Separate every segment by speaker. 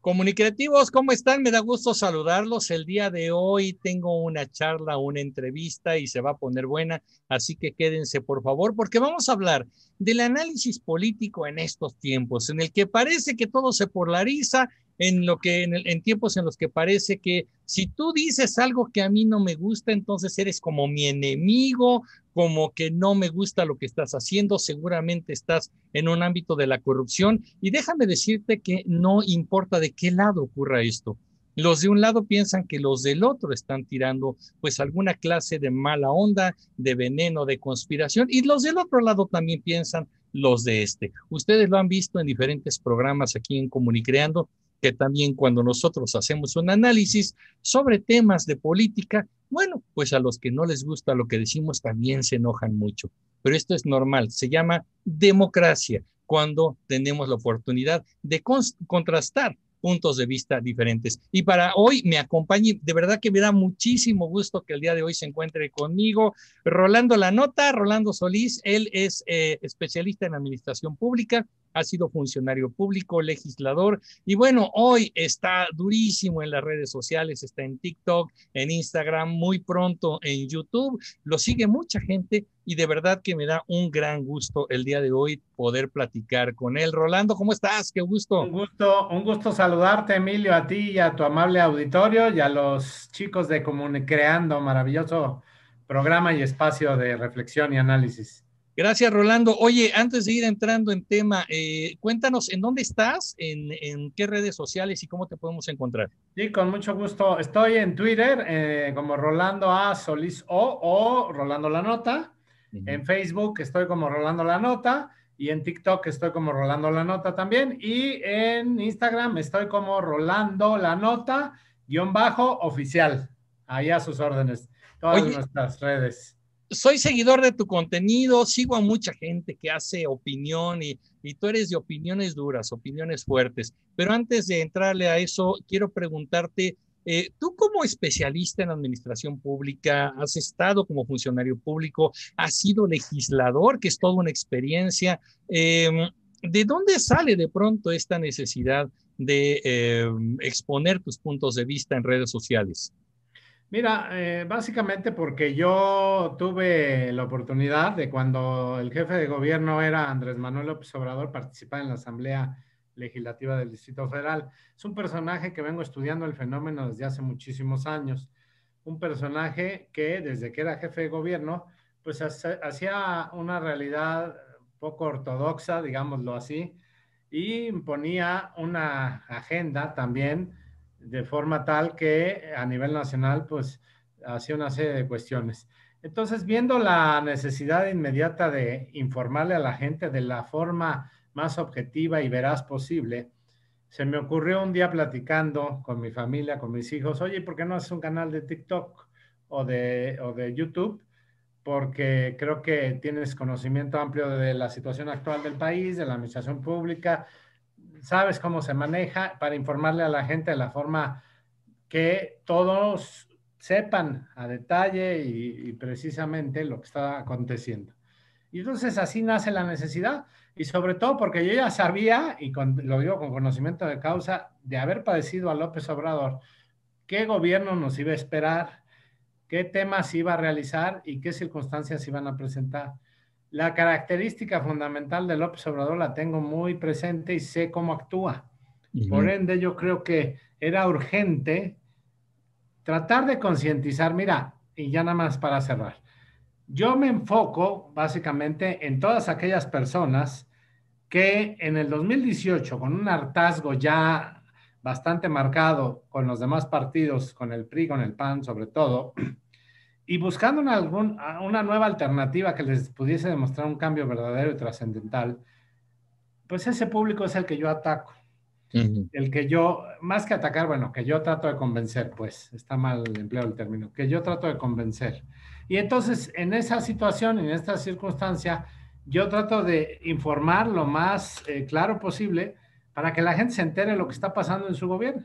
Speaker 1: Comunicativos, ¿cómo están? Me da gusto saludarlos. El día de hoy tengo una charla, una entrevista y se va a poner buena, así que quédense por favor, porque vamos a hablar del análisis político en estos tiempos, en el que parece que todo se polariza en, lo que, en, en, tiempos en los que parece que si tú dices algo que a mí no me gusta, entonces eres como mi enemigo, como que no me gusta lo que estás haciendo, seguramente estás en un ámbito de la corrupción. Y déjame decirte que no importa de qué lado ocurra esto. Los de un lado piensan que los del otro están tirando pues alguna clase de mala onda, de veneno, de conspiración, y los del otro lado también piensan los de este. Ustedes lo han visto en diferentes programas aquí en Comunicreando, que también cuando nosotros hacemos un análisis sobre temas de política, bueno, pues a los que no les gusta lo que decimos también se enojan mucho. Pero esto es normal, se llama democracia, cuando tenemos la oportunidad de contrastar puntos de vista diferentes. Y para hoy me acompañe, de verdad que me da muchísimo gusto que el día de hoy se encuentre conmigo Rolando La Nota, Rolando Solís, él es eh, especialista en administración pública, ha sido funcionario público, legislador y bueno, hoy está durísimo en las redes sociales, está en TikTok, en Instagram, muy pronto en YouTube, lo sigue mucha gente y de verdad que me da un gran gusto el día de hoy poder platicar con él. Rolando, ¿cómo estás? Qué gusto.
Speaker 2: Un gusto, un gusto saludarte, Emilio, a ti y a tu amable auditorio y a los chicos de Creando, maravilloso programa y espacio de reflexión y análisis.
Speaker 1: Gracias, Rolando. Oye, antes de ir entrando en tema, eh, cuéntanos en dónde estás, en, qué redes sociales y cómo te podemos encontrar.
Speaker 2: Sí, con mucho gusto. Estoy en Twitter eh, como Rolando A. Solís O o Rolando La Nota. En Facebook estoy como Rolando La Nota y en TikTok estoy como Rolando La Nota también. Y en Instagram estoy como Rolando La Nota, guion bajo oficial. Ahí a sus órdenes. Todas nuestras redes
Speaker 1: soy seguidor de tu contenido, sigo a mucha gente que hace opinión y, tú eres de opiniones duras, opiniones fuertes. Pero antes de entrarle a eso, quiero preguntarte, eh, tú como especialista en administración pública, has estado como funcionario público, has sido legislador, que es toda una experiencia. Em, ¿De dónde sale de pronto esta necesidad de em, exponer tus puntos de vista en redes sociales?
Speaker 2: Mira, eh, básicamente porque yo tuve la oportunidad de cuando el jefe de gobierno era Andrés Manuel López Obrador participar en la Asamblea Legislativa del Distrito Federal. Es un personaje que vengo estudiando el fenómeno desde hace muchísimos años. Un personaje que desde que era jefe de gobierno, pues hacía una realidad poco ortodoxa, digámoslo así, y imponía una agenda también de forma tal que a nivel nacional, pues, hacía una serie de cuestiones. Entonces, viendo la necesidad inmediata de informarle a la gente de la forma más objetiva y veraz posible, se me ocurrió un día platicando con mi familia, con mis hijos, oye, ¿por qué no haces un canal de TikTok o de, o de YouTube? Porque creo que tienes conocimiento amplio de la situación actual del país, de la administración pública, sabes cómo se maneja para informarle a la gente de la forma que todos sepan a detalle y, precisamente lo que está aconteciendo. Y entonces así nace la necesidad y sobre todo porque yo ya sabía, y lo digo con conocimiento de causa, de haber padecido a López Obrador, qué gobierno nos iba a esperar, qué temas iba a realizar y qué circunstancias iban a presentar. La característica fundamental de López Obrador la tengo muy presente y sé cómo actúa. Por ende, yo creo que era urgente tratar de concientizar. Mira, y ya nada más para cerrar. Yo me enfoco básicamente en todas aquellas personas que en el 2018, con un hartazgo ya bastante marcado con los demás partidos, con el PRI, con el PAN sobre todo, y buscando una, una nueva alternativa que les pudiese demostrar un cambio verdadero y trascendental, pues ese público es el que yo ataco. El que yo, más que atacar, bueno, que yo trato de convencer, pues está mal el empleo del término, que yo trato de convencer. Y entonces, en esa situación, en esta circunstancia, yo trato de informar lo más eh, claro posible para que la gente se entere de lo que está pasando en su gobierno.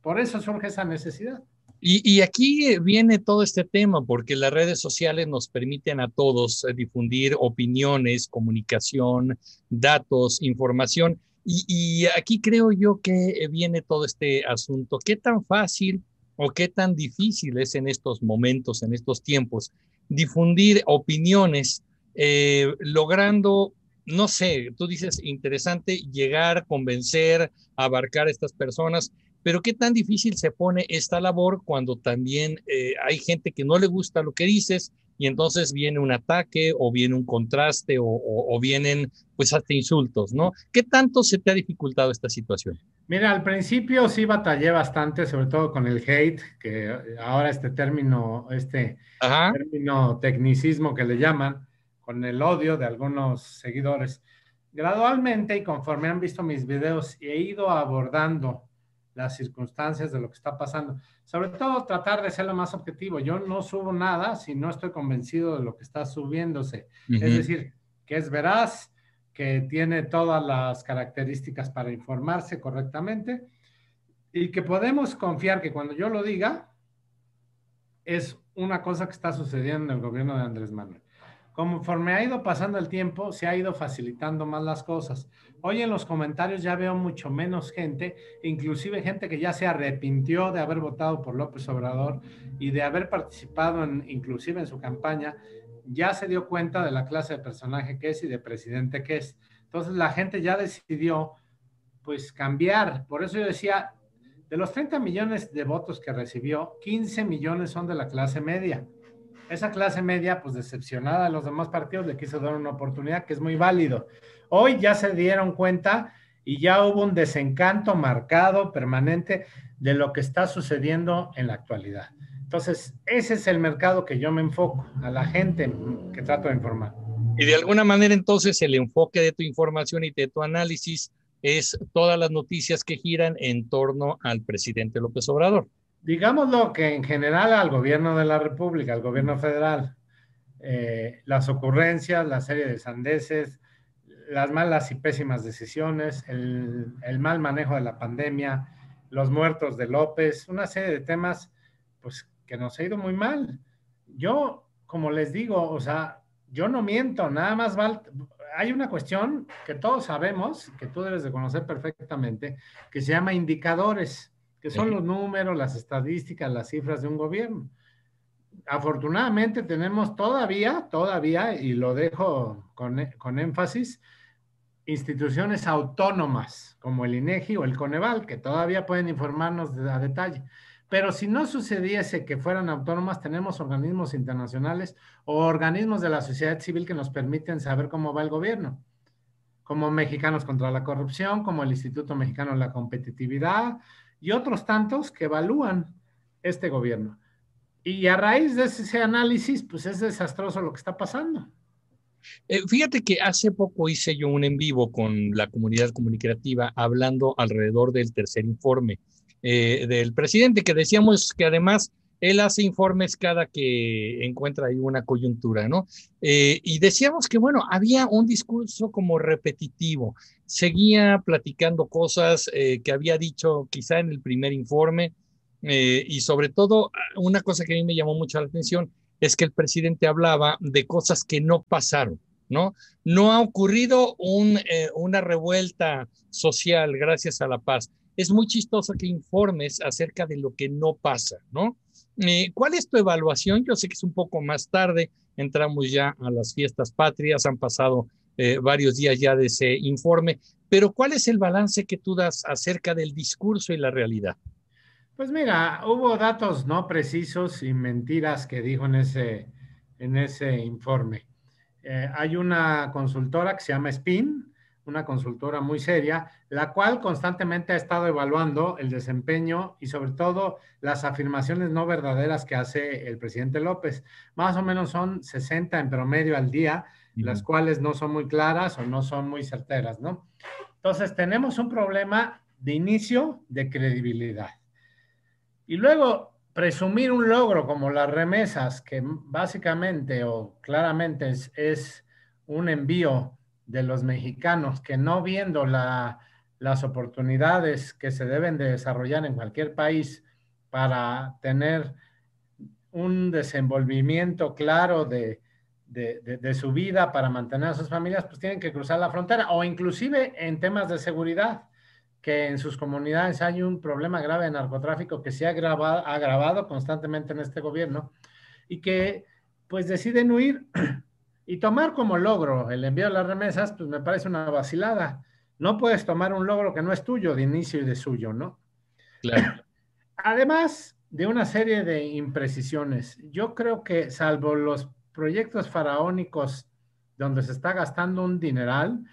Speaker 2: Por eso surge esa necesidad.
Speaker 1: Y, aquí viene todo este tema, porque las redes sociales nos permiten a todos eh, difundir opiniones, comunicación, datos, información. Y, aquí creo yo que viene todo este asunto. ¿Qué tan fácil o qué tan difícil es en estos momentos, en estos tiempos, difundir opiniones, eh, logrando, no sé, tú dices interesante, llegar, convencer, abarcar a estas personas, pero qué tan difícil se pone esta labor cuando también eh, hay gente que no le gusta lo que dices y entonces viene un ataque o viene un contraste o, vienen pues hasta insultos, ¿no? ¿Qué tanto se te ha dificultado esta situación?
Speaker 2: Mira, al principio sí batallé bastante, sobre todo con el hate, que ahora este término, este término tecnicismo que le llaman, con el odio de algunos seguidores. Gradualmente y conforme han visto mis videos, he ido abordando las circunstancias de lo que está pasando. Sobre todo tratar de ser lo más objetivo. Yo no subo nada si no estoy convencido de lo que está subiéndose. Es decir, que es veraz, que tiene todas las características para informarse correctamente y que podemos confiar que cuando yo lo diga es una cosa que está sucediendo en el gobierno de Andrés Manuel. Conforme ha ido pasando el tiempo, se ha ido facilitando más las cosas. Hoy en los comentarios ya veo mucho menos gente, inclusive gente que ya se arrepintió de haber votado por López Obrador y de haber participado en, inclusive en su campaña, ya se dio cuenta de la clase de personaje que es y de presidente que es. Entonces la gente ya decidió pues cambiar. Por eso yo decía, de los 30 millones de votos que recibió, 15 millones son de la clase media esa clase media, pues decepcionada de los demás partidos, le quiso dar una oportunidad que es muy válido. Hoy ya se dieron cuenta y ya hubo un desencanto marcado, permanente, de lo que está sucediendo en la actualidad. Entonces, ese es el mercado que yo me enfoco, a la gente que trato de informar.
Speaker 1: Y de alguna manera, entonces, el enfoque de tu información y de tu análisis es todas las noticias que giran en torno al presidente López Obrador
Speaker 2: digámoslo que en general al gobierno de la República, al gobierno federal, eh, las ocurrencias, la serie de sandeces, las malas y pésimas decisiones, el, mal manejo de la pandemia, los muertos de López, una serie de temas, pues que nos ha ido muy mal. Yo, como les digo, o sea, yo no miento, nada más hay una cuestión que todos sabemos, que tú debes de conocer perfectamente, que se llama indicadores que son los números, las estadísticas, las cifras de un gobierno. Afortunadamente tenemos todavía, todavía, y lo dejo con, con énfasis, instituciones autónomas como el INEGI o el Coneval, que todavía pueden informarnos a detalle. Pero si no sucediese que fueran autónomas, tenemos organismos internacionales o organismos de la sociedad civil que nos permiten saber cómo va el gobierno, como Mexicanos contra la Corrupción, como el Instituto Mexicano de la Competitividad, y otros tantos que evalúan este gobierno. Y a raíz de ese análisis, pues es desastroso lo que está pasando.
Speaker 1: Eh, fíjate que hace poco hice yo un en vivo con la comunidad comunicativa hablando alrededor del tercer informe eh, del presidente, que decíamos que además él hace informes cada que encuentra ahí una coyuntura, ¿no? Eh, y decíamos que, bueno, había un discurso como repetitivo, seguía platicando cosas eh, que había dicho quizá en el primer informe, eh, y sobre todo, una cosa que a mí me llamó mucho la atención es que el presidente hablaba de cosas que no pasaron. ¿no? No ha ocurrido un, una revuelta social gracias a la paz. Es muy chistoso que informes acerca de lo que no pasa, ¿no? Eh, ¿Cuál es tu evaluación? Yo sé que es un poco más tarde, entramos ya a las fiestas patrias, han pasado eh, varios días ya de ese informe, pero ¿cuál es el balance que tú das acerca del discurso y la realidad?
Speaker 2: Pues mira, hubo datos no precisos y mentiras que dijo en ese, en ese informe. Eh, hay una consultora que se llama SPIN, una consultora muy seria, la cual constantemente ha estado evaluando el desempeño y sobre todo las afirmaciones no verdaderas que hace el presidente López. Más o menos son 60 en promedio al día, las cuales no son muy claras o no son muy certeras, ¿no? Entonces, tenemos un problema de inicio de credibilidad. Y luego, presumir un logro como las remesas, que básicamente o claramente es, es un envío de los mexicanos que no viendo las oportunidades que se deben de desarrollar en cualquier país para tener un desenvolvimiento claro de, de, su vida para mantener a sus familias, pues tienen que cruzar la frontera. O inclusive en temas de seguridad, que en sus comunidades hay un problema grave de narcotráfico que se ha agravado, agravado constantemente en este gobierno y que pues deciden huir y tomar como logro el envío de las remesas, pues me parece una vacilada. No puedes tomar un logro que no es tuyo de inicio y de suyo, ¿no? Claro. Además de una serie de imprecisiones, yo creo que salvo los proyectos faraónicos donde se está gastando un dineral,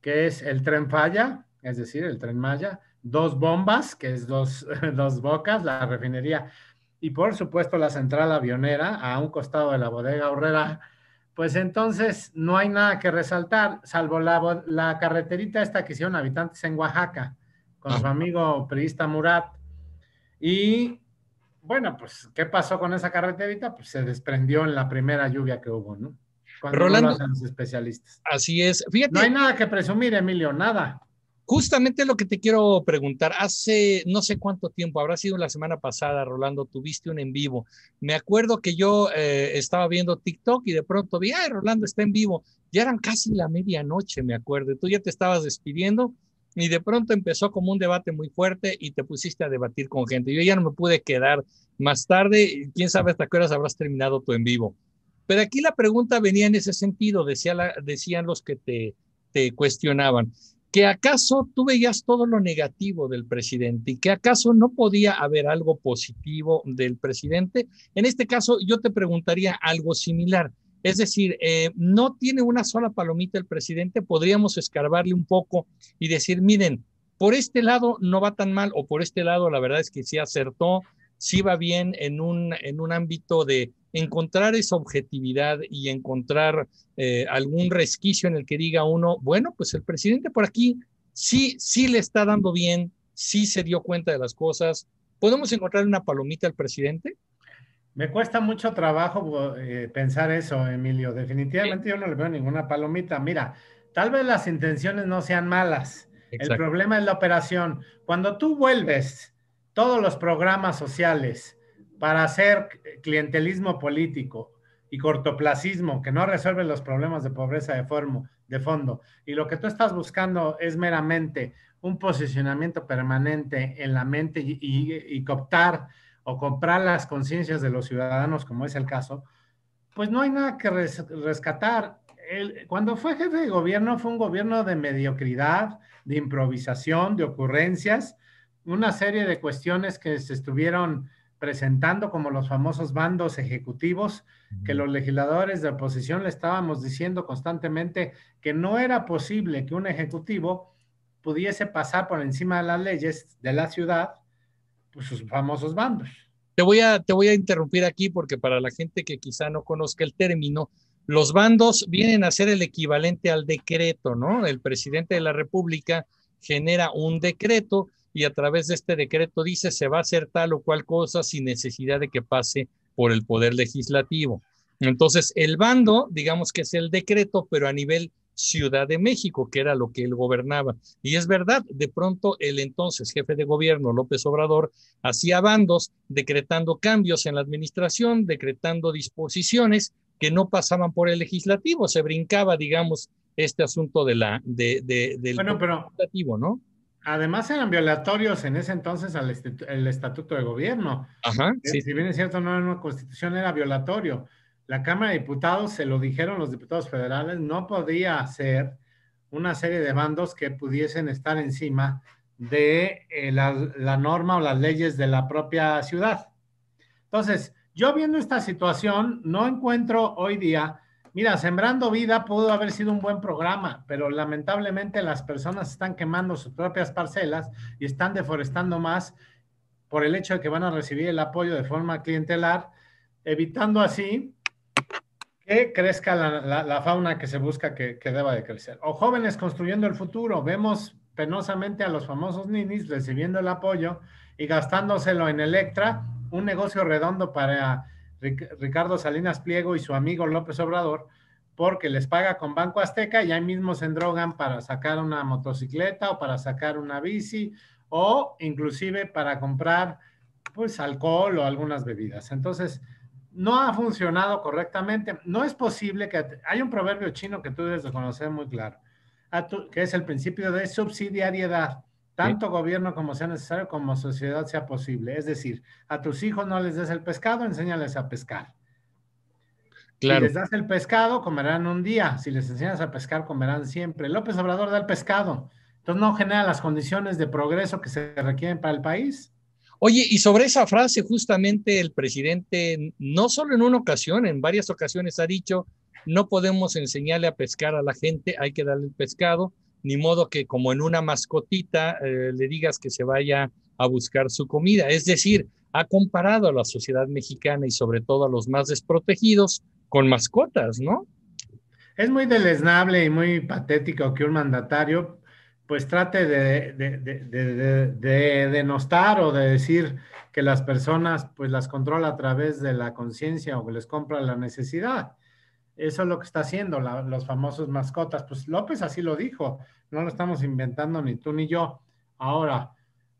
Speaker 2: que es el tren falla, es decir, el tren Maya, dos bombas, que es dos, dos bocas, la refinería, y por supuesto la central avionera a un costado de la bodega horrera, pues entonces no hay nada que resaltar, salvo la, la carreterita esta que hicieron habitantes en Oaxaca, con su amigo priista Murat. Y bueno, pues, ¿qué pasó con esa carreterita? Pues se desprendió en la primera lluvia que hubo, ¿no?
Speaker 1: Cuando Rolando,
Speaker 2: los especialistas.
Speaker 1: Así es.
Speaker 2: Fíjate. No hay nada que presumir, Emilio, nada.
Speaker 1: Justamente lo que te quiero preguntar, hace no sé cuánto tiempo, habrá sido la semana pasada, Rolando, tuviste un en vivo. Me acuerdo que yo eh, estaba viendo TikTok y de pronto vi, ay, Rolando está en vivo. Ya eran casi la medianoche, me acuerdo. Tú ya te estabas despidiendo y de pronto empezó como un debate muy fuerte y te pusiste a debatir con gente. Yo ya no me pude quedar más tarde, quién sabe hasta qué habrás terminado tu en vivo. Pero aquí la pregunta venía en ese sentido, decía decían los que te, te cuestionaban, que acaso tú veías todo lo negativo del presidente y que acaso no podía haber algo positivo del presidente. En este caso, yo te preguntaría algo similar. Es decir, eh, no tiene una sola palomita el presidente, podríamos escarbarle un poco y decir, miren, por este lado no va tan mal o por este lado la verdad es que sí acertó, sí va bien en un, en un ámbito de encontrar esa objetividad y encontrar eh, algún resquicio en el que diga uno, bueno, pues el presidente por aquí sí, sí le está dando bien, sí se dio cuenta de las cosas. ¿Podemos encontrar una palomita al presidente?
Speaker 2: Me cuesta mucho trabajo eh, pensar eso, Emilio. Definitivamente yo no le veo ninguna palomita. Mira, tal vez las intenciones no sean malas. El problema es la operación. Cuando tú vuelves todos los programas sociales para hacer clientelismo político y cortoplacismo que no resuelve los problemas de pobreza de, de fondo, y lo que tú estás buscando es meramente un posicionamiento permanente en la mente y, y cooptar o comprar las conciencias de los ciudadanos, como es el caso, pues no hay nada que rescatar. cuando fue jefe de gobierno fue un gobierno de mediocridad, de improvisación, de ocurrencias, una serie de cuestiones que se estuvieron presentando como los famosos bandos ejecutivos, que los legisladores de oposición le estábamos diciendo constantemente que no era posible que un ejecutivo pudiese pasar por encima de las leyes de la ciudad pues, sus famosos bandos.
Speaker 1: Te voy, a, te voy a interrumpir aquí porque para la gente que quizá no conozca el término, los bandos vienen a ser el equivalente al decreto, ¿no? El presidente de la República genera un decreto y a través de este decreto dice se va a hacer tal o cual cosa sin necesidad de que pase por el poder legislativo. Entonces, el bando, digamos que es el decreto, pero a nivel Ciudad de México, que era lo que él gobernaba. Y es verdad, de pronto el entonces jefe de gobierno, López Obrador, hacía bandos decretando cambios en la administración, decretando disposiciones que no pasaban por el legislativo, se brincaba, digamos, este asunto de la, de, del
Speaker 2: legislativo, ¿no? Además eran violatorios en ese entonces al el estatuto de gobierno.
Speaker 1: Ajá,
Speaker 2: sí. Si bien es cierto, no era una constitución, era violatorio la Cámara de Diputados, se lo dijeron los diputados federales, no podía ser una serie de bandos que pudiesen estar encima de eh, la, la, norma o las leyes de la propia ciudad. Entonces, yo viendo esta situación, no encuentro hoy día, mira, Sembrando Vida pudo haber sido un buen programa, pero lamentablemente las personas están quemando sus propias parcelas y están deforestando más por el hecho de que van a recibir el apoyo de forma clientelar, evitando así que crezca la, fauna que se busca que, deba de crecer. O jóvenes construyendo el futuro. Vemos penosamente a los famosos ninis recibiendo el apoyo y gastándoselo en Electra, un negocio redondo para Ricardo Salinas Pliego y su amigo López Obrador, porque les paga con Banco Azteca y ahí mismo se endrogan para sacar una motocicleta o para sacar una bici o inclusive para comprar pues alcohol o algunas bebidas. Entonces, no ha funcionado correctamente. No es posible que hay un proverbio chino que tú debes de conocer muy claro, que es el principio de subsidiariedad. Tanto gobierno como sea necesario, como sociedad sea posible. Es decir, a tus hijos no les des el pescado, enséñales a pescar. Si les das el pescado, comerán un día. Si les enseñas a pescar, comerán siempre. López Obrador da el pescado. Entonces no genera las condiciones de progreso que se requieren para el país.
Speaker 1: Oye, y sobre esa frase, justamente el presidente, no solo en una ocasión, en varias ocasiones ha dicho, no podemos enseñarle a pescar a la gente, hay que darle el pescado, ni modo que como en una mascotita eh, le digas que se vaya a buscar su comida. Es decir, ha comparado a la sociedad mexicana y sobre todo a los más desprotegidos con mascotas, ¿no?
Speaker 2: Es muy deleznable y muy patético que un mandatario pues trate de, de, denostar o de decir que las personas pues las controla a través de la conciencia o que les compra la necesidad. Eso es lo que está haciendo los famosos mascotas. Pues López así lo dijo, no lo estamos inventando ni tú ni yo. Ahora,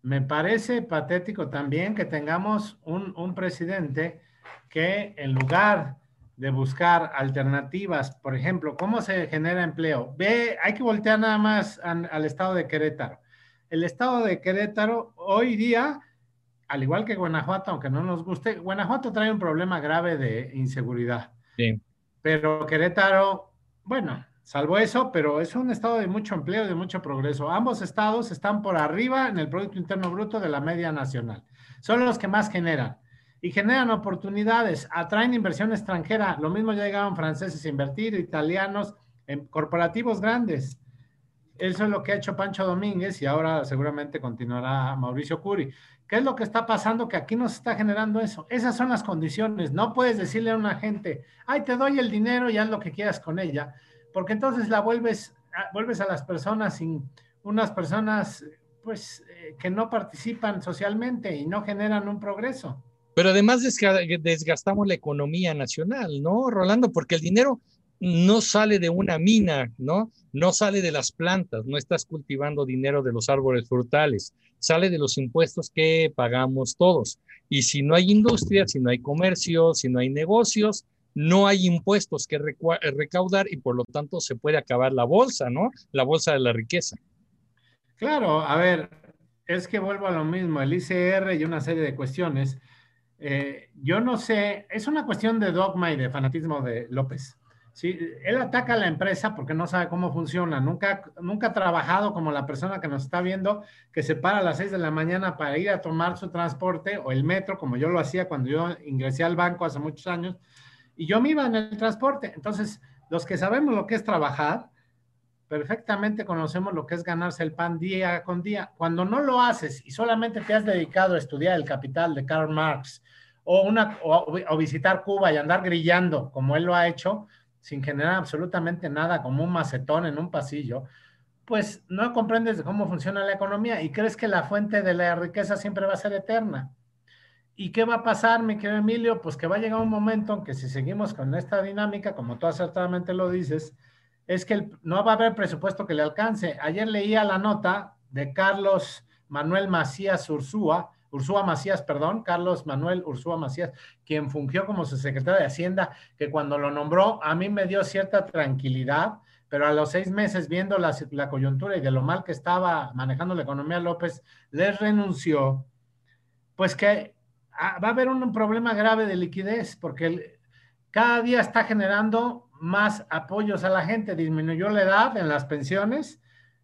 Speaker 2: me parece patético también que tengamos un, presidente que en lugar de buscar alternativas, por ejemplo, ¿cómo se genera empleo? Ve, hay que voltear nada más al estado de Querétaro. El estado de Querétaro hoy día, al igual que Guanajuato, aunque no nos guste, Guanajuato trae un problema grave de inseguridad. Sí. Pero Querétaro, bueno, salvo eso, pero es un estado de mucho empleo, de mucho progreso. Ambos estados están por arriba en el Producto Interno Bruto de la media nacional. Son los que más generan y generan oportunidades, atraen inversión extranjera. Lo mismo ya llegaron franceses a invertir, italianos, en corporativos grandes. Eso es lo que ha hecho Pancho Domínguez y ahora seguramente continuará Mauricio Curi. ¿Qué es lo que está pasando? Que aquí nos está generando eso. Esas son las condiciones. No puedes decirle a una gente, ay, te doy el dinero y haz lo que quieras con ella, porque entonces la vuelves, vuelves a las personas sin unas personas pues eh, que no participan socialmente y no generan un progreso.
Speaker 1: Pero además desgastamos la economía nacional, ¿no, Rolando? Porque el dinero no sale de una mina, ¿no? No sale de las plantas, no estás cultivando dinero de los árboles frutales, sale de los impuestos que pagamos todos. Y si no hay industria, si no hay comercio, si no hay negocios, no hay impuestos que recaudar y por lo tanto se puede acabar la bolsa, ¿no? La bolsa de la riqueza.
Speaker 2: Claro, a ver, es que vuelvo a lo mismo, el ICR y una serie de cuestiones eh, yo no sé, es una cuestión de dogma y de fanatismo de López. Sí, él ataca a la empresa porque no sabe cómo funciona, nunca, nunca ha trabajado como la persona que nos está viendo, que se para a las 6 de la mañana para ir a tomar su transporte o el metro, como yo lo hacía cuando yo ingresé al banco hace muchos años, y yo me iba en el transporte. Entonces, los que sabemos lo que es trabajar, perfectamente conocemos lo que es ganarse el pan día con día. Cuando no lo haces y solamente te has dedicado a estudiar el capital de Karl Marx o, una, o, visitar Cuba y andar grillando como él lo ha hecho, sin generar absolutamente nada, como un macetón en un pasillo, pues no comprendes cómo funciona la economía y crees que la fuente de la riqueza siempre va a ser eterna. ¿Y qué va a pasar, mi querido Emilio? Pues que va a llegar un momento en que si seguimos con esta dinámica, como tú acertadamente lo dices, es que no va a haber presupuesto que le alcance. Ayer leía la nota de Carlos Manuel Macías Ursúa, Ursúa Macías, perdón, Carlos Manuel Ursúa Macías, quien fungió como su secretario de Hacienda, que cuando lo nombró a mí me dio cierta tranquilidad, pero a los seis meses, viendo la, la coyuntura y de lo mal que estaba manejando la economía López, les renunció, pues que ah, va a haber un problema grave de liquidez, porque cada día está generando más apoyos a la gente, disminuyó la edad en las pensiones.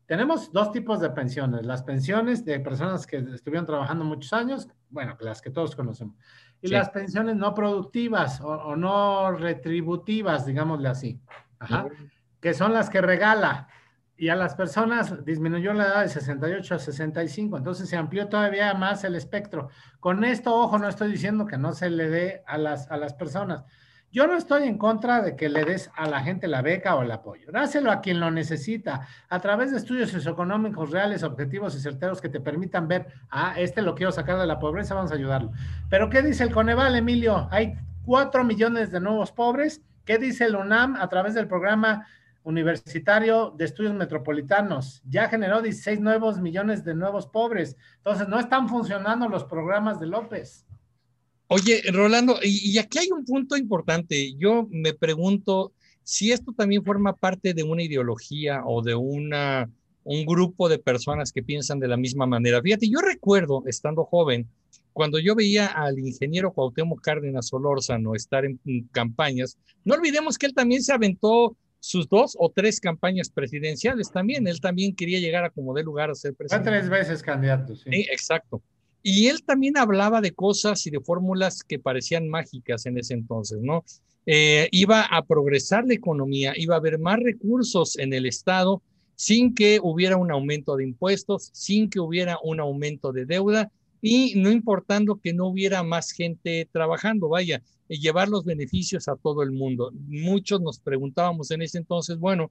Speaker 2: Tenemos dos tipos de pensiones, las pensiones de personas que estuvieron trabajando muchos años, bueno, las que todos conocemos, y las pensiones no productivas o, no retributivas, digámosle así, que son las que regala. Y a las personas disminuyó la edad de 68 a 65, entonces se amplió todavía más el espectro. Con esto, ojo, no estoy diciendo que no se le dé a las, a las personas, yo no estoy en contra de que le des a la gente la beca o el apoyo. Dáselo a quien lo necesita a través de estudios socioeconómicos reales, objetivos y certeros que te permitan ver, ah, este lo quiero sacar de la pobreza, vamos a ayudarlo. Pero ¿qué dice el Coneval, Emilio? Hay cuatro millones de nuevos pobres. ¿Qué dice el UNAM a través del programa universitario de estudios metropolitanos? Ya generó 16 nuevos millones de nuevos pobres. Entonces, no están funcionando los programas de López.
Speaker 1: Oye, Rolando, y, y, aquí hay un punto importante. Yo me pregunto si esto también forma parte de una ideología o de una, un grupo de personas que piensan de la misma manera. Fíjate, yo recuerdo, estando joven, cuando yo veía al ingeniero Cuauhtémoc Cárdenas Solórzano estar en, en campañas, no olvidemos que él también se aventó sus dos o tres campañas presidenciales también. Él también quería llegar a como de lugar a ser presidente.
Speaker 2: Fue tres veces candidato, sí.
Speaker 1: sí. Exacto. Y él también hablaba de cosas y de fórmulas que parecían mágicas en ese entonces, ¿no? Eh, iba a progresar la economía, iba a haber más recursos en el Estado sin que hubiera un aumento de impuestos, sin que hubiera un aumento de deuda y no importando que no hubiera más gente trabajando, vaya, llevar los beneficios a todo el mundo. Muchos nos preguntábamos en ese entonces, bueno,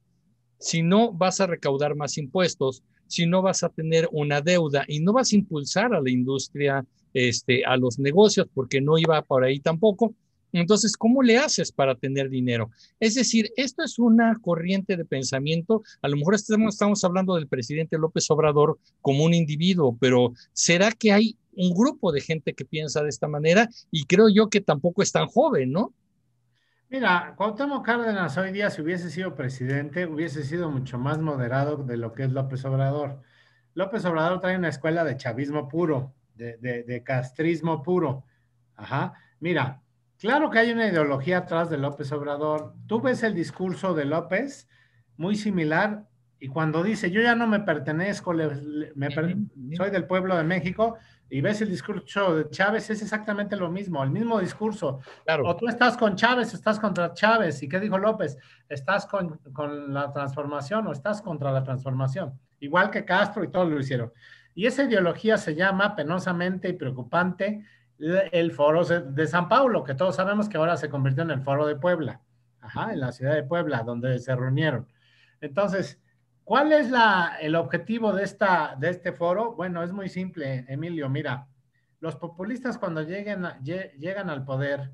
Speaker 1: si no vas a recaudar más impuestos, si no vas a tener una deuda y no vas a impulsar a la industria, este, a los negocios, porque no iba por ahí tampoco. Entonces, ¿cómo le haces para tener dinero? Es decir, esto es una corriente de pensamiento. A lo mejor estamos, estamos hablando del presidente López Obrador como un individuo, pero ¿será que hay un grupo de gente que piensa de esta manera? Y creo yo que tampoco es tan joven, ¿no?
Speaker 2: Mira, Cuauhtémoc Cárdenas hoy día, si hubiese sido presidente, hubiese sido mucho más moderado de lo que es López Obrador. López Obrador trae una escuela de chavismo puro, de, de, de castrismo puro. Ajá. Mira, claro que hay una ideología atrás de López Obrador. Tú ves el discurso de López muy similar y cuando dice, yo ya no me pertenezco, le, le, me per soy del pueblo de México, y ves el discurso de Chávez, es exactamente lo mismo, el mismo discurso. Claro. O tú estás con Chávez, estás contra Chávez. ¿Y qué dijo López? ¿Estás con, con, la transformación o estás contra la transformación? Igual que Castro y todos lo hicieron. Y esa ideología se llama penosamente y preocupante el Foro de San Paulo, que todos sabemos que ahora se convirtió en el Foro de Puebla, Ajá, en la ciudad de Puebla, donde se reunieron. Entonces, ¿Cuál es la, el objetivo de, esta, de este foro? Bueno, es muy simple, Emilio. Mira, los populistas cuando lleguen, llegan al poder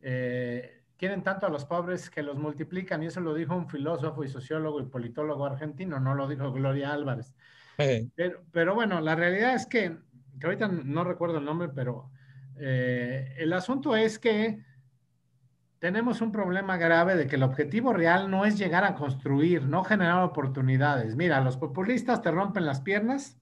Speaker 2: eh, quieren tanto a los pobres que los multiplican, y eso lo dijo un filósofo y sociólogo y politólogo argentino, no lo dijo Gloria Álvarez. Pero, bueno, la realidad es que, que ahorita no recuerdo el nombre, pero eh, el asunto es que tenemos un problema grave de que el objetivo real no es llegar a construir, no generar oportunidades. Mira, los populistas te rompen las piernas,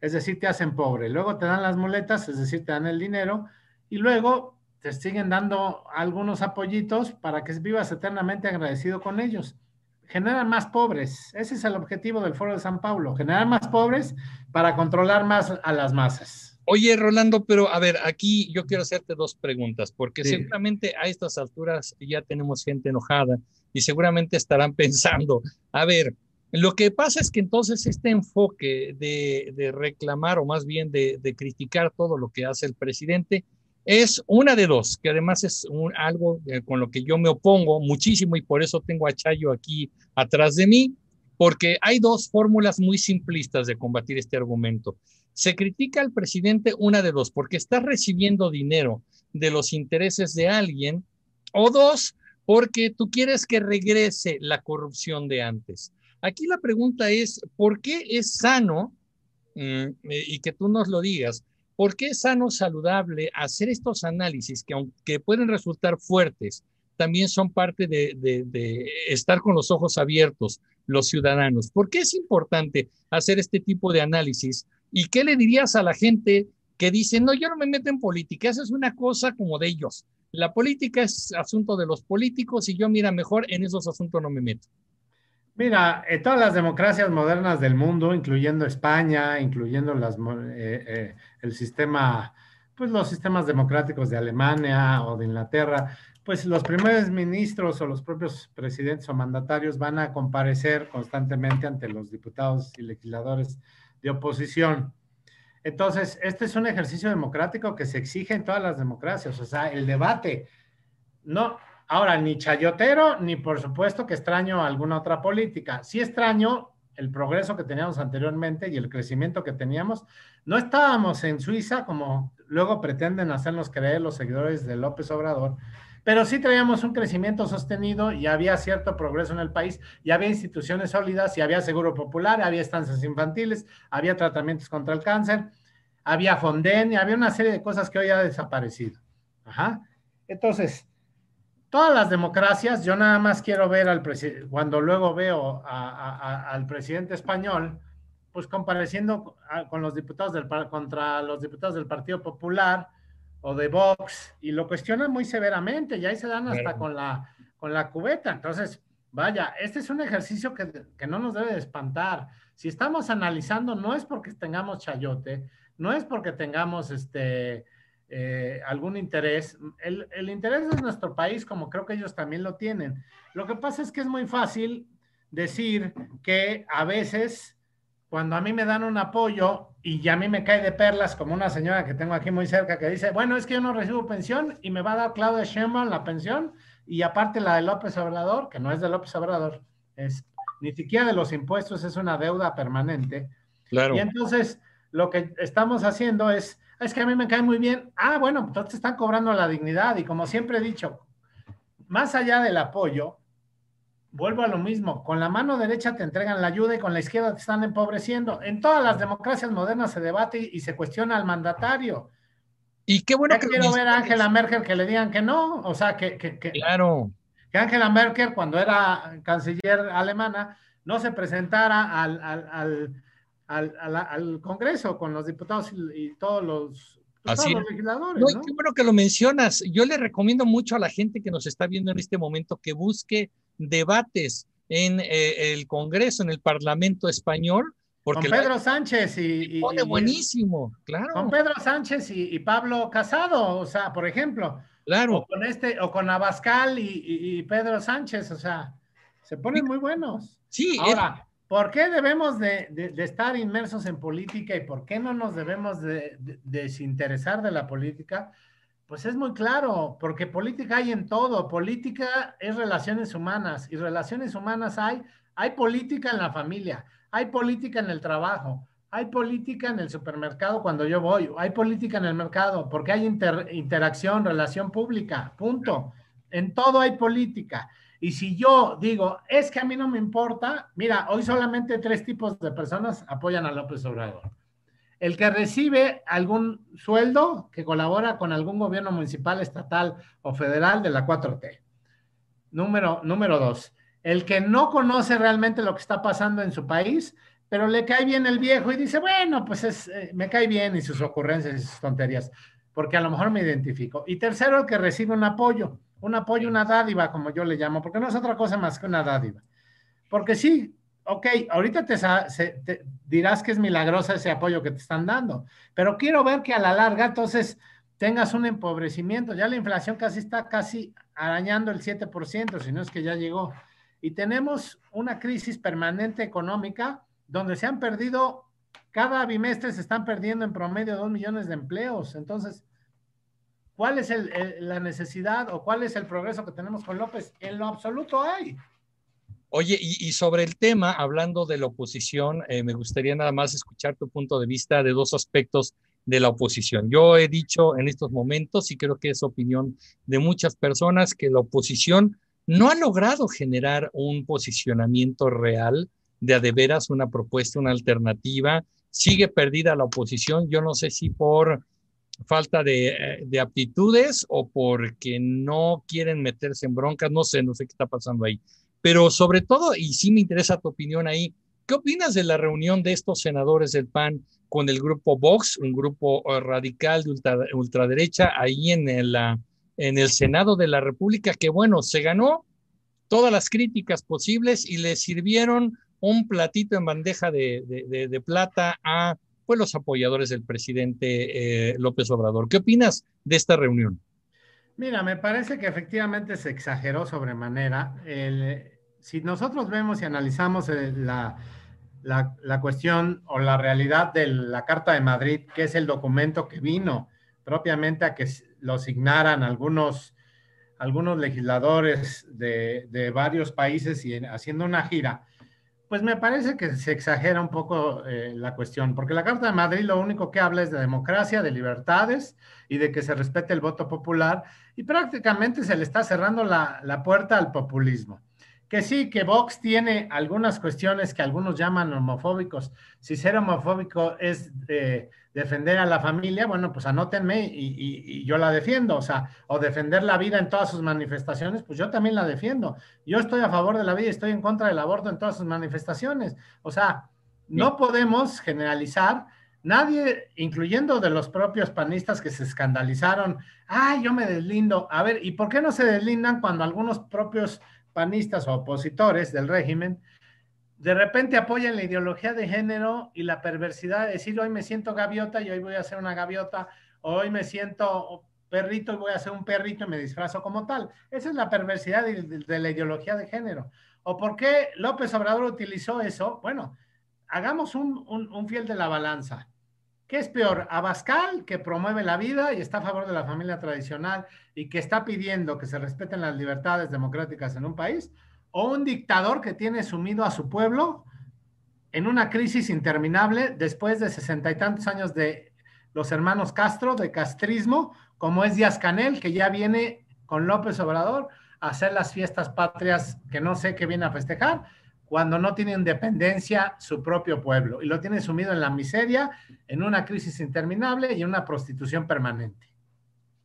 Speaker 2: es decir, te hacen pobre. Luego te dan las muletas, es decir, te dan el dinero. Y luego te siguen dando algunos apoyitos para que vivas eternamente agradecido con ellos. Generan más pobres. Ese es el objetivo del Foro de San Paulo, generar más pobres para controlar más a las masas.
Speaker 1: Oye, Rolando, pero a ver, aquí yo quiero hacerte dos preguntas, porque sí. seguramente a estas alturas ya tenemos gente enojada y seguramente estarán pensando, a ver, lo que pasa es que entonces este enfoque de, de reclamar o más bien de, de, criticar todo lo que hace el presidente es una de dos, que además es un, algo eh, con lo que yo me opongo muchísimo y por eso tengo a Chayo aquí atrás de mí, porque hay dos fórmulas muy simplistas de combatir este argumento. Se critica al presidente una de dos, porque está recibiendo dinero de los intereses de alguien, o dos, porque tú quieres que regrese la corrupción de antes. Aquí la pregunta es, ¿por qué es sano, mm, y que tú nos lo digas, ¿por qué es sano, saludable hacer estos análisis que aunque pueden resultar fuertes, también son parte de, de, estar con los ojos abiertos los ciudadanos. ¿Por qué es importante hacer este tipo de análisis? ¿Y qué le dirías a la gente que dice, no, yo no me meto en política, esa es una cosa como de ellos. La política es asunto de los políticos y yo, mira, mejor en esos asuntos no me meto.
Speaker 2: Mira, en todas las democracias modernas del mundo, incluyendo España, incluyendo eh, eh, el sistema, pues los sistemas democráticos de Alemania o de Inglaterra, pues los primeros ministros o los propios presidentes o mandatarios van a comparecer constantemente ante los diputados y legisladores de oposición. Entonces, este es un ejercicio democrático que se exige en todas las democracias, o sea, el debate. No, ahora, ni chayotero, ni por supuesto que extraño alguna otra política. Sí extraño el progreso que teníamos anteriormente y el crecimiento que teníamos. No estábamos en Suiza, como luego pretenden hacernos creer los seguidores de López Obrador, pero sí traíamos un crecimiento sostenido y había cierto progreso en el país, y había instituciones sólidas, y había seguro popular, había estancias infantiles, había tratamientos contra el cáncer, había Fonden, había una serie de cosas que hoy ha desaparecido. Ajá. Entonces, todas las democracias, yo nada más quiero ver al presidente, cuando luego veo al presidente español, pues compareciendo con los diputados del, contra los diputados del Partido Popular o de Vox, y lo cuestionan muy severamente, y ahí se dan hasta con la, con la cubeta. Entonces, vaya, este es un ejercicio que, que no nos debe de espantar. Si estamos analizando, no es porque tengamos chayote, no es porque tengamos este, eh, algún interés. El, el, interés de nuestro país, como creo que ellos también lo tienen. Lo que pasa es que es muy fácil decir que a veces, cuando a mí me dan un apoyo y ya a mí me cae de perlas, como una señora que tengo aquí muy cerca que dice, bueno, es que yo no recibo pensión y me va a dar Claudia Sheinbaum la pensión y aparte la de López Obrador, que no es de López Obrador, es ni siquiera de los impuestos, es una deuda permanente. Claro. Y entonces lo que estamos haciendo es, es que a mí me cae muy bien. Ah, bueno, entonces te están cobrando la dignidad y como siempre he dicho, más allá del apoyo, vuelvo a lo mismo, con la mano derecha te entregan la ayuda y con la izquierda te están empobreciendo. En todas las democracias modernas se debate y, se cuestiona al mandatario.
Speaker 1: Y qué bueno
Speaker 2: que quiero ver a Angela Merkel que le digan que no, o sea, que, que, que,
Speaker 1: claro.
Speaker 2: que Angela Merkel cuando era canciller alemana no se presentara al, al al, al, Congreso con los diputados y, todos los, legisladores. No,
Speaker 1: Qué bueno que lo mencionas. Yo le recomiendo mucho a la gente que nos está viendo en este momento que busque debates en eh, el Congreso, en el Parlamento español. Porque
Speaker 2: con Pedro Sánchez y,
Speaker 1: pone buenísimo, claro.
Speaker 2: Con Pedro Sánchez y, Pablo Casado, o sea, por ejemplo.
Speaker 1: Claro.
Speaker 2: O con este, o con Abascal y, Pedro Sánchez, o sea, se ponen muy buenos.
Speaker 1: Sí,
Speaker 2: ahora, ¿Por qué debemos de, estar inmersos en política y por qué no nos debemos de, desinteresar de la política? Pues es muy claro, porque política hay en todo. Política es relaciones humanas y relaciones humanas hay. Hay política en la familia, hay política en el trabajo, hay política en el supermercado cuando yo voy, hay política en el mercado, porque hay interacción, relación pública, punto. En todo hay política. Y si yo digo, es que a mí no me importa, mira, hoy solamente tres tipos de personas apoyan a López Obrador. El que recibe algún sueldo que colabora con algún gobierno municipal, estatal o federal de la 4T. Número, número dos, el que no conoce realmente lo que está pasando en su país, pero le cae bien el viejo y dice, bueno, pues es, eh, me cae bien y sus ocurrencias y sus tonterías, porque a lo mejor me identifico. Y tercero, el que recibe un apoyo un apoyo, una dádiva, como yo le llamo, porque no es otra cosa más que una dádiva. Porque sí, ok, ahorita te, dirás que es milagrosa ese apoyo que te están dando, pero quiero ver que a la larga entonces tengas un empobrecimiento. Ya la inflación casi está casi arañando el 7%, si no es que ya llegó. Y tenemos una crisis permanente económica donde se han perdido, cada bimestre se están perdiendo en promedio dos millones de empleos. Entonces, ¿Cuál es la necesidad o cuál es el progreso que tenemos con López? En lo absoluto hay.
Speaker 1: Oye, y, sobre el tema, hablando de la oposición, eh, me gustaría nada más escuchar tu punto de vista de dos aspectos de la oposición. Yo he dicho en estos momentos, y creo que es opinión de muchas personas, que la oposición no ha logrado generar un posicionamiento real de a de veras una propuesta, una alternativa. Sigue perdida la oposición. Yo no sé si por falta eh, de, aptitudes o porque no quieren meterse en broncas, no sé, no sé qué está pasando ahí. Pero sobre todo, y sí me interesa tu opinión ahí, ¿qué opinas de la reunión de estos senadores del PAN con el grupo Vox, un grupo eh, radical de ultraderecha, ahí en el, en el Senado de la República, que bueno, se ganó todas las críticas posibles y le sirvieron un platito en bandeja de, plata a pues los apoyadores del presidente eh, López Obrador. ¿Qué opinas de esta reunión?
Speaker 2: Mira, me parece que efectivamente se exageró sobremanera. Si nosotros vemos y analizamos eh, la, la, cuestión o la realidad de la Carta de Madrid, que es el documento que vino propiamente a que lo signaran algunos, algunos legisladores de, de varios países y haciendo una gira, pues me parece que se exagera un poco eh, la cuestión, porque la Carta de Madrid lo único que habla es de democracia, de libertades y de que se respete el voto popular y prácticamente se le está cerrando la, puerta al populismo. Que sí, que Vox tiene algunas cuestiones que algunos llaman homofóbicos. Si ser homofóbico es eh, defender a la familia, bueno, pues anótenme y, yo la defiendo, o sea, o defender la vida en todas sus manifestaciones, pues yo también la defiendo. Yo estoy a favor de la vida y estoy en contra del aborto en todas sus manifestaciones. O sea, no podemos generalizar. Nadie, incluyendo de los propios panistas que se escandalizaron, ay, yo me deslindo. A ver, ¿y por qué no se deslindan cuando algunos propios panistas o opositores del régimen, de repente apoyan la ideología de género y la perversidad de decir hoy me siento gaviota y hoy voy a ser una gaviota, hoy me siento perrito y voy a ser un perrito y me disfrazo como tal. Esa es la perversidad de, la ideología de género. ¿O por qué López Obrador utilizó eso? Bueno, hagamos un, un fiel de la balanza. ¿Qué es peor? Abascal, que promueve la vida y está a favor de la familia tradicional y que está pidiendo que se respeten las libertades democráticas en un país, o un dictador que tiene sumido a su pueblo en una crisis interminable después de sesenta y tantos años de los hermanos Castro, de castrismo, como es Díaz Canel, que ya viene con López Obrador a hacer las fiestas patrias que no sé qué viene a festejar, cuando no tiene independencia su propio pueblo y lo tiene sumido en la miseria, en una crisis interminable y en una prostitución permanente.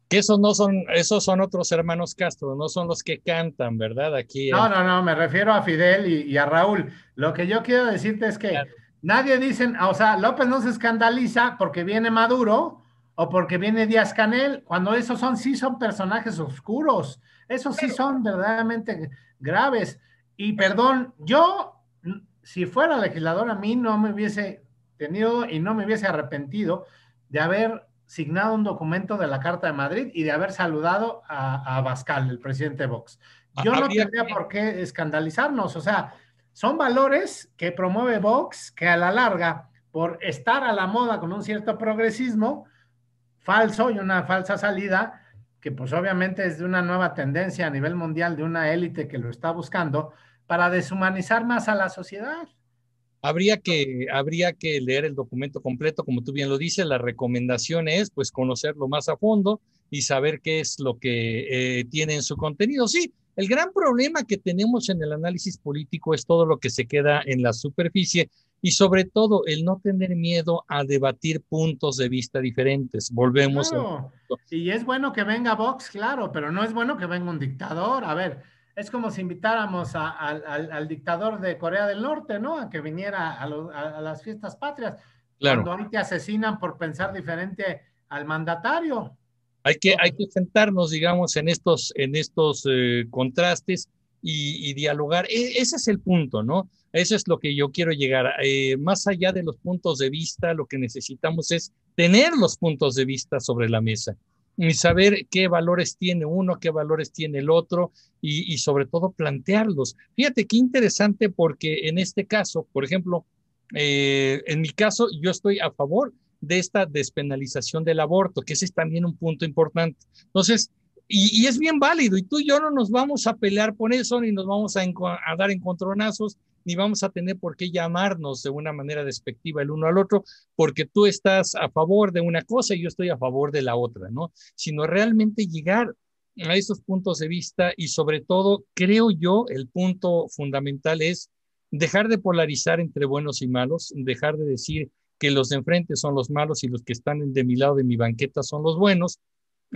Speaker 1: Que esos no son, esos son otros hermanos Castro, no son los que cantan, ¿verdad? Aquí.
Speaker 2: No, no, no, me refiero a Fidel y, a Raúl. Lo que yo quiero decirte es que nadie dice, o sea, López no se escandaliza porque viene Maduro o porque viene Díaz Canel, cuando esos son, sí son personajes oscuros, esos sí son verdaderamente graves. Y perdón, yo, si fuera legislador, a mí no me hubiese tenido y no me hubiese arrepentido de haber signado un documento de la Carta de Madrid y de haber saludado a, a Bascal, el presidente Vox. Yo no tendría por qué escandalizarnos, o sea, son valores que promueve Vox que a la larga, por estar a la moda con un cierto progresismo falso y una falsa salida, que pues obviamente es de una nueva tendencia a nivel mundial de una élite que lo está buscando, para deshumanizar más a la sociedad.
Speaker 1: Habría que, habría que leer el documento completo, como tú bien lo dices. La recomendación es, pues, conocerlo más a fondo y saber qué es lo que eh, tiene en su contenido. Sí, el gran problema que tenemos en el análisis político es todo lo que se queda en la superficie y sobre todo el no tener miedo a debatir puntos de vista diferentes. Volvemos.
Speaker 2: A... Y es bueno que venga Vox, claro, pero no es bueno que venga un dictador. A ver, es como si invitáramos al, dictador de Corea del Norte, ¿no? A que viniera a, las fiestas patrias. Claro. Cuando ahorita asesinan por pensar diferente al mandatario.
Speaker 1: Hay que, hay que sentarnos, digamos, en estos, en estos eh, contrastes y, dialogar. E, ese es el punto, ¿no? Eso es lo que yo quiero llegar. Eh, más allá de los puntos de vista, lo que necesitamos es tener los puntos de vista sobre la mesa y saber qué valores tiene uno, qué valores tiene el otro y, sobre todo plantearlos. Fíjate qué interesante porque en este caso, por ejemplo, eh, en mi caso, yo estoy a favor de esta despenalización del aborto, que ese es también un punto importante. Entonces, y, es bien válido, y tú y yo no nos vamos a pelear por eso, ni nos vamos a, a dar encontronazos, ni vamos a tener por qué llamarnos de una manera despectiva el uno al otro, porque tú estás a favor de una cosa y yo estoy a favor de la otra, ¿no? Sino realmente llegar a esos puntos de vista y sobre todo, creo yo, el punto fundamental es dejar de polarizar entre buenos y malos, dejar de decir que los de enfrente son los malos y los que están de mi lado de mi banqueta son los buenos,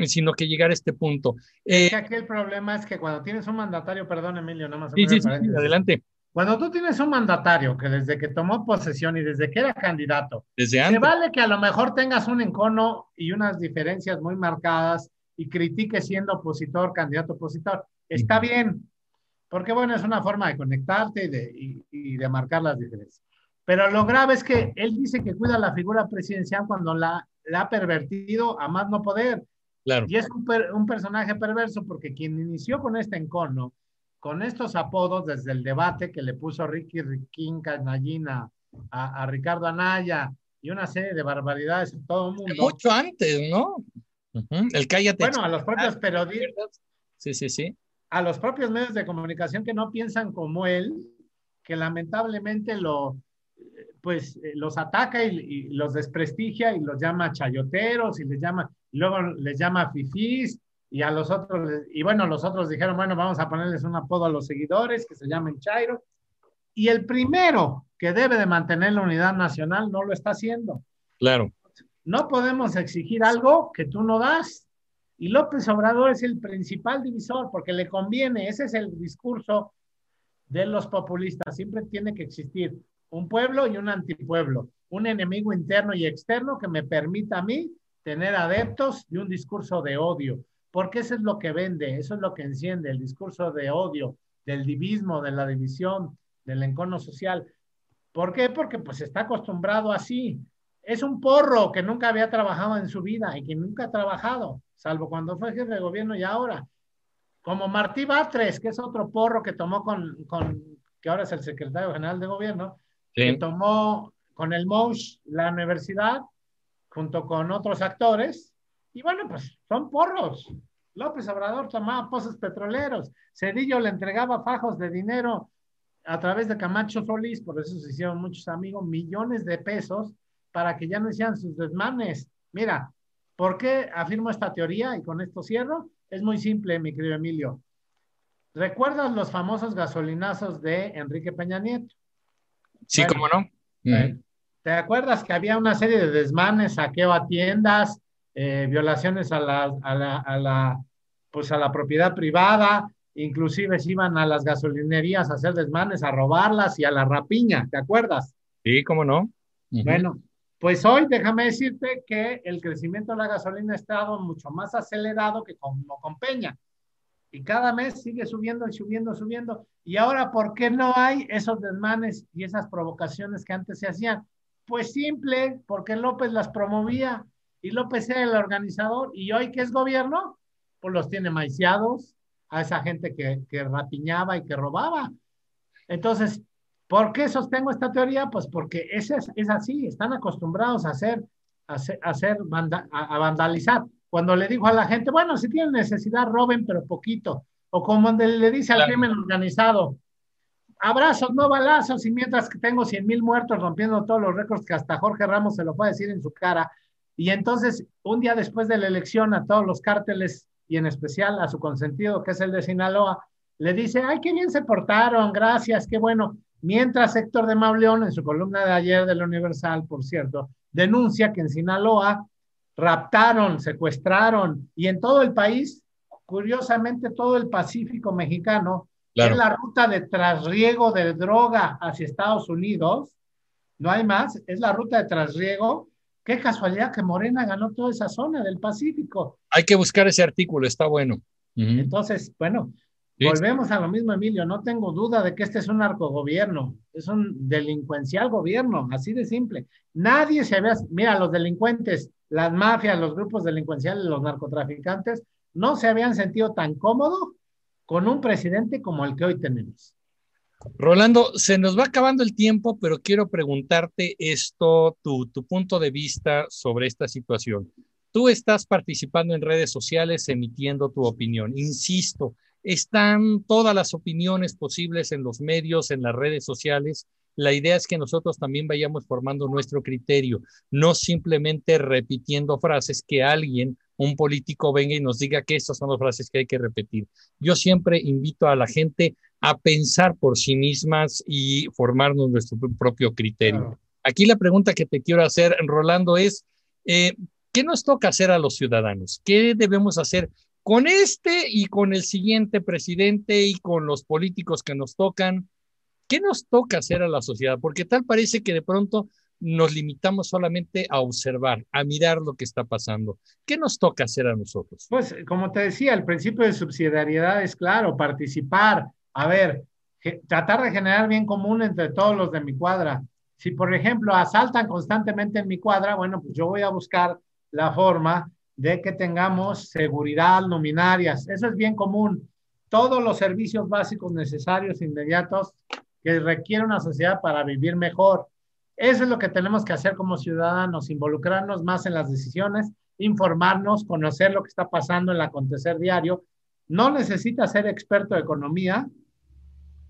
Speaker 1: sino que llegar a este punto.
Speaker 2: Es que aquí el problema es que cuando tienes un mandatario, perdón Emilio, nada más.
Speaker 1: Sí, sí, sí, adelante.
Speaker 2: Cuando tú tienes un mandatario que desde que tomó posesión y desde que era candidato, desde antes. vale que a lo mejor tengas un encono y unas diferencias muy marcadas y critique siendo opositor, candidato opositor. Está bien, porque bueno, es una forma de conectarte y de, y, de marcar las diferencias. Pero lo grave es que él dice que cuida la figura presidencial cuando la, la ha pervertido a más no poder. Claro. Y es un, un personaje perverso porque quien inició con este encono con estos apodos desde el debate que le puso Ricky Riquín Canallina a, Ricardo Anaya y una serie de barbaridades en todo el mundo.
Speaker 1: Mucho antes, ¿no? El cállate.
Speaker 2: Bueno, a los propios periodistas.
Speaker 1: Sí, sí, sí.
Speaker 2: A los propios medios de comunicación que no piensan como él, que lamentablemente lo, pues eh, los ataca y, los desprestigia y los llama chayoteros y les llama, luego les llama fifís y a los otros, y bueno, los otros dijeron, bueno, vamos a ponerles un apodo a los seguidores que se llamen Chairo. Y el primero que debe de mantener la unidad nacional no lo está haciendo.
Speaker 1: Claro.
Speaker 2: No podemos exigir algo que tú no das. Y López Obrador es el principal divisor porque le conviene, ese es el discurso de los populistas. Siempre tiene que existir un pueblo y un antipueblo, un enemigo interno y externo que me permita a mí tener adeptos y un discurso de odio porque eso es lo que vende, eso es lo que enciende, el discurso de odio, del divismo, de la división, del encono social. ¿Por qué? Porque pues está acostumbrado así. Es un porro que nunca había trabajado en su vida y que nunca ha trabajado, salvo cuando fue jefe de gobierno y ahora. Como Martí Batres, que es otro porro que tomó con, con que ahora es el secretario general de gobierno, que tomó con el MOUSH la universidad junto con otros actores y bueno, pues son porros. López Obrador tomaba pozos petroleros. Cedillo le entregaba fajos de dinero a través de Camacho Solís, por eso se hicieron muchos amigos, millones de pesos para que ya no hicieran sus desmanes. Mira, ¿por qué afirmo esta teoría y con esto cierro? Es muy simple, mi querido Emilio. ¿Recuerdas los famosos gasolinazos de Enrique Peña Nieto?
Speaker 1: Sí, cómo no.
Speaker 2: ¿Te acuerdas que había una serie de desmanes, saqueo a tiendas, eh, violaciones a la, a, la, a, la, pues a la propiedad privada, inclusive se iban a las gasolinerías a hacer desmanes, a robarlas y a la rapiña, ¿te acuerdas?
Speaker 1: Sí, cómo no.
Speaker 2: Bueno, pues hoy déjame decirte que el crecimiento de la gasolina ha estado mucho más acelerado que con, con Peña. Y cada mes sigue subiendo y subiendo, subiendo. Y ahora, ¿por qué no hay esos desmanes y esas provocaciones que antes se hacían? Pues simple, porque López las promovía y López era el organizador y hoy que es gobierno, pues los tiene maiciados a esa gente que, que rapiñaba y que robaba. Entonces, ¿por qué sostengo esta teoría? Pues porque es, es así, están acostumbrados a hacer, a, hacer, a, vandalizar. Cuando le dijo a la gente, bueno, si tienen necesidad, roben, pero poquito. O como le dice al crimen organizado, abrazos, no balazos, y mientras que tengo 100 mil muertos rompiendo todos los récords que hasta Jorge Ramos se lo puede decir en su cara, y entonces, un día después de la elección, a todos los cárteles y en especial a su consentido, que es el de Sinaloa, le dice, ay, qué bien se portaron, gracias, qué bueno. Mientras Héctor de Mauleón, en su columna de ayer del Universal, por cierto, denuncia que en Sinaloa raptaron, secuestraron y en todo el país, curiosamente todo el Pacífico mexicano, es la ruta de trasriego de droga hacia Estados Unidos, no hay más, es la ruta de trasriego Qué casualidad que Morena ganó toda esa zona del Pacífico.
Speaker 1: Hay que buscar ese artículo, está bueno.
Speaker 2: Entonces, bueno, volvemos a lo mismo, Emilio. No tengo duda de que este es un narcogobierno, es un delincuencial gobierno, así de simple. Nadie se había, mira, los delincuentes, las mafias, los grupos delincuenciales, los narcotraficantes, no se habían sentido tan cómodos con un presidente como el que hoy tenemos.
Speaker 1: Rolando, se nos va acabando el tiempo, pero quiero preguntarte esto, tu, punto de vista sobre esta situación. Tú estás participando en redes sociales emitiendo tu opinión. Insisto, están todas las opiniones posibles en los medios, en las redes sociales. La idea es que nosotros también vayamos formando nuestro criterio, no simplemente repitiendo frases que alguien, un político, venga y nos diga que estas son las frases que hay que repetir. Yo siempre invito a la gente a pensar por sí mismas y formarnos nuestro propio criterio. Aquí la pregunta que te quiero hacer, Rolando, es, eh, ¿qué nos toca hacer a los ciudadanos? ¿Qué debemos hacer con este y con el siguiente presidente y con los políticos que nos tocan? ¿Qué nos toca hacer a la sociedad? Porque tal parece que de pronto nos limitamos solamente a observar, a mirar lo que está pasando. ¿Qué nos toca hacer a nosotros?
Speaker 2: Pues, como te decía, el principio de subsidiariedad es claro, participar, a ver, tratar de generar bien común entre todos los de mi cuadra. Si, por ejemplo, asaltan constantemente en mi cuadra, bueno, pues yo voy a buscar la forma de que tengamos seguridad, luminarias. Eso es bien común. Todos los servicios básicos necesarios, inmediatos, que requiere una sociedad para vivir mejor. Eso es lo que tenemos que hacer como ciudadanos, involucrarnos más en las decisiones, informarnos, conocer lo que está pasando en el acontecer diario. No necesita ser experto de economía,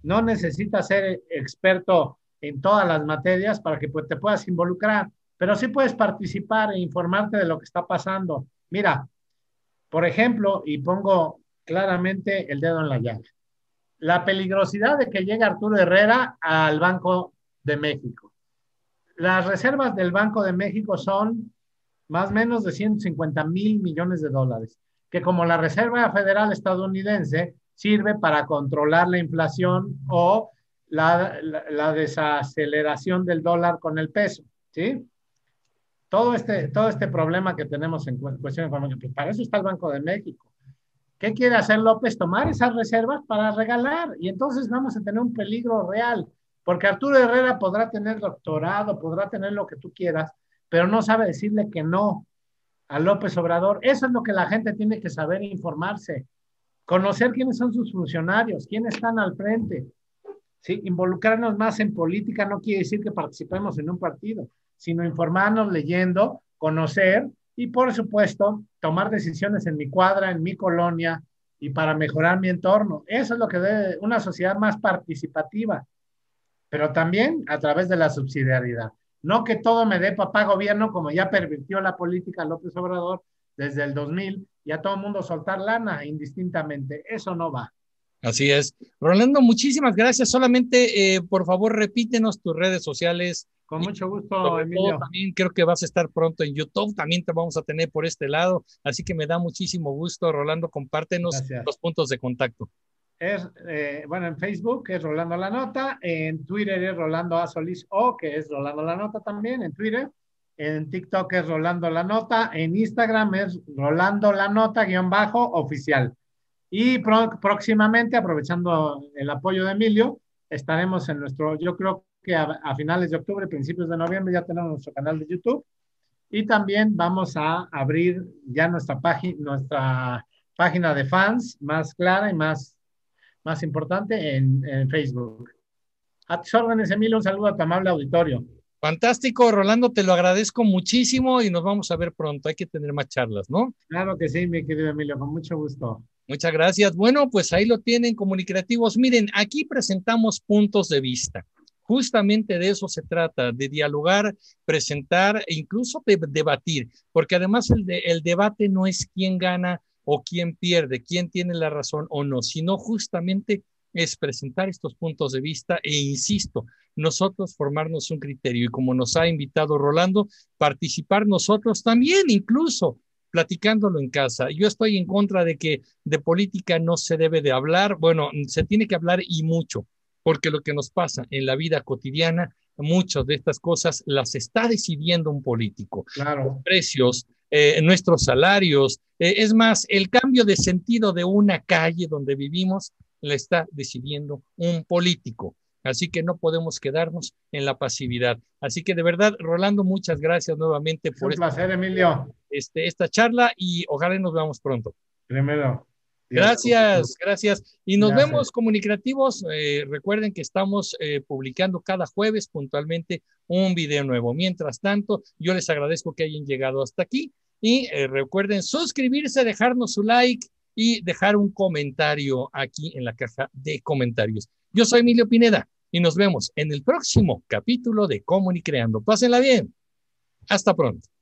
Speaker 2: no necesitas ser experto en todas las materias para que pues, te puedas involucrar, pero sí puedes participar e informarte de lo que está pasando. Mira, Por ejemplo, y pongo claramente el dedo en la llaga, la peligrosidad de que llegue Arturo Herrera al Banco de México. Las reservas del Banco de México son más o menos de 150 mil millones de dólares, que como la Reserva Federal estadounidense sirve para controlar la inflación o la, desaceleración del dólar con el peso, ¿sí? Todo este, todo este problema que tenemos en cuestión económica, pues para eso está el Banco de México. ¿Qué quiere hacer López? Tomar esas reservas para regalar y entonces vamos a tener un peligro real, porque Arturo Herrera podrá tener doctorado, podrá tener lo que tú quieras, pero no sabe decirle que no a López Obrador. Eso es lo que la gente tiene que saber e informarse, conocer quiénes son sus funcionarios, quiénes están al frente. ¿sí? Involucrarnos más en política no quiere decir que participemos en un partido, sino informarnos, leyendo, conocer y, por supuesto, tomar decisiones en mi cuadra, en mi colonia y para mejorar mi entorno. Eso es lo que debe una sociedad más participativa, pero también a través de la subsidiariedad. No que todo me dé papá gobierno, como ya pervirtió la política López Obrador desde el 2000, y a todo el mundo soltar lana indistintamente. Eso no va.
Speaker 1: Así es. Rolando, muchísimas gracias. Solamente, eh, por favor, repítenos tus redes sociales.
Speaker 2: Con mucho gusto, Emilio.
Speaker 1: También creo que vas a estar pronto en YouTube. También te vamos a tener por este lado. Así que me da muchísimo gusto. Rolando, compártenos los puntos de contacto
Speaker 2: es, eh, bueno, en Facebook es Rolando La Nota, en Twitter es Rolando A. Solís O, que es Rolando La Nota también, en Twitter. En TikTok es Rolando La Nota, en Instagram es Rolando La Nota guion bajo oficial. Y próximamente, aprovechando el apoyo de Emilio, estaremos en nuestro, yo creo que a, a, finales de octubre, principios de noviembre, ya tenemos nuestro canal de YouTube. Y también vamos a abrir ya nuestra página, nuestra página de fans más clara y más más importante en, Facebook. A tus órdenes, Emilio, un saludo a tu amable auditorio.
Speaker 1: Fantástico, Rolando, te lo agradezco muchísimo y nos vamos a ver pronto. Hay que tener más charlas, ¿no?
Speaker 2: Claro que sí, mi querido Emilio, con mucho gusto.
Speaker 1: Muchas gracias. Bueno, pues ahí lo tienen, comunicativos. Miren, aquí presentamos puntos de vista. Justamente de eso se trata, de dialogar, presentar e incluso de debatir, porque además el, el debate no es quién gana o quién pierde, quién tiene la razón o no, sino justamente es presentar estos puntos de vista e insisto, nosotros formarnos un criterio y como nos ha invitado Rolando, participar nosotros también, incluso platicándolo en casa. Yo estoy en contra de que de política no se debe de hablar, bueno, se tiene que hablar y mucho, porque lo que nos pasa en la vida cotidiana, muchas de estas cosas las está decidiendo un político.
Speaker 2: Claro.
Speaker 1: Los precios, eh, nuestros salarios. Eh, es más, el cambio de sentido de una calle donde vivimos la está decidiendo un político. Así que no podemos quedarnos en la pasividad. Así que de verdad, Rolando, muchas gracias nuevamente
Speaker 2: por un placer, Emilio.
Speaker 1: Este, esta charla y ojalá nos veamos pronto.
Speaker 2: Primero.
Speaker 1: Gracias, gracias. Y nos vemos comunicativos. Eh, recuerden que estamos eh, publicando cada jueves puntualmente un video nuevo. Mientras tanto, yo les agradezco que hayan llegado hasta aquí y eh, recuerden suscribirse, dejarnos su like y dejar un comentario aquí en la caja de comentarios. Yo soy Emilio Pineda y nos vemos en el próximo capítulo de Comunicreando. Pásenla bien. Hasta pronto.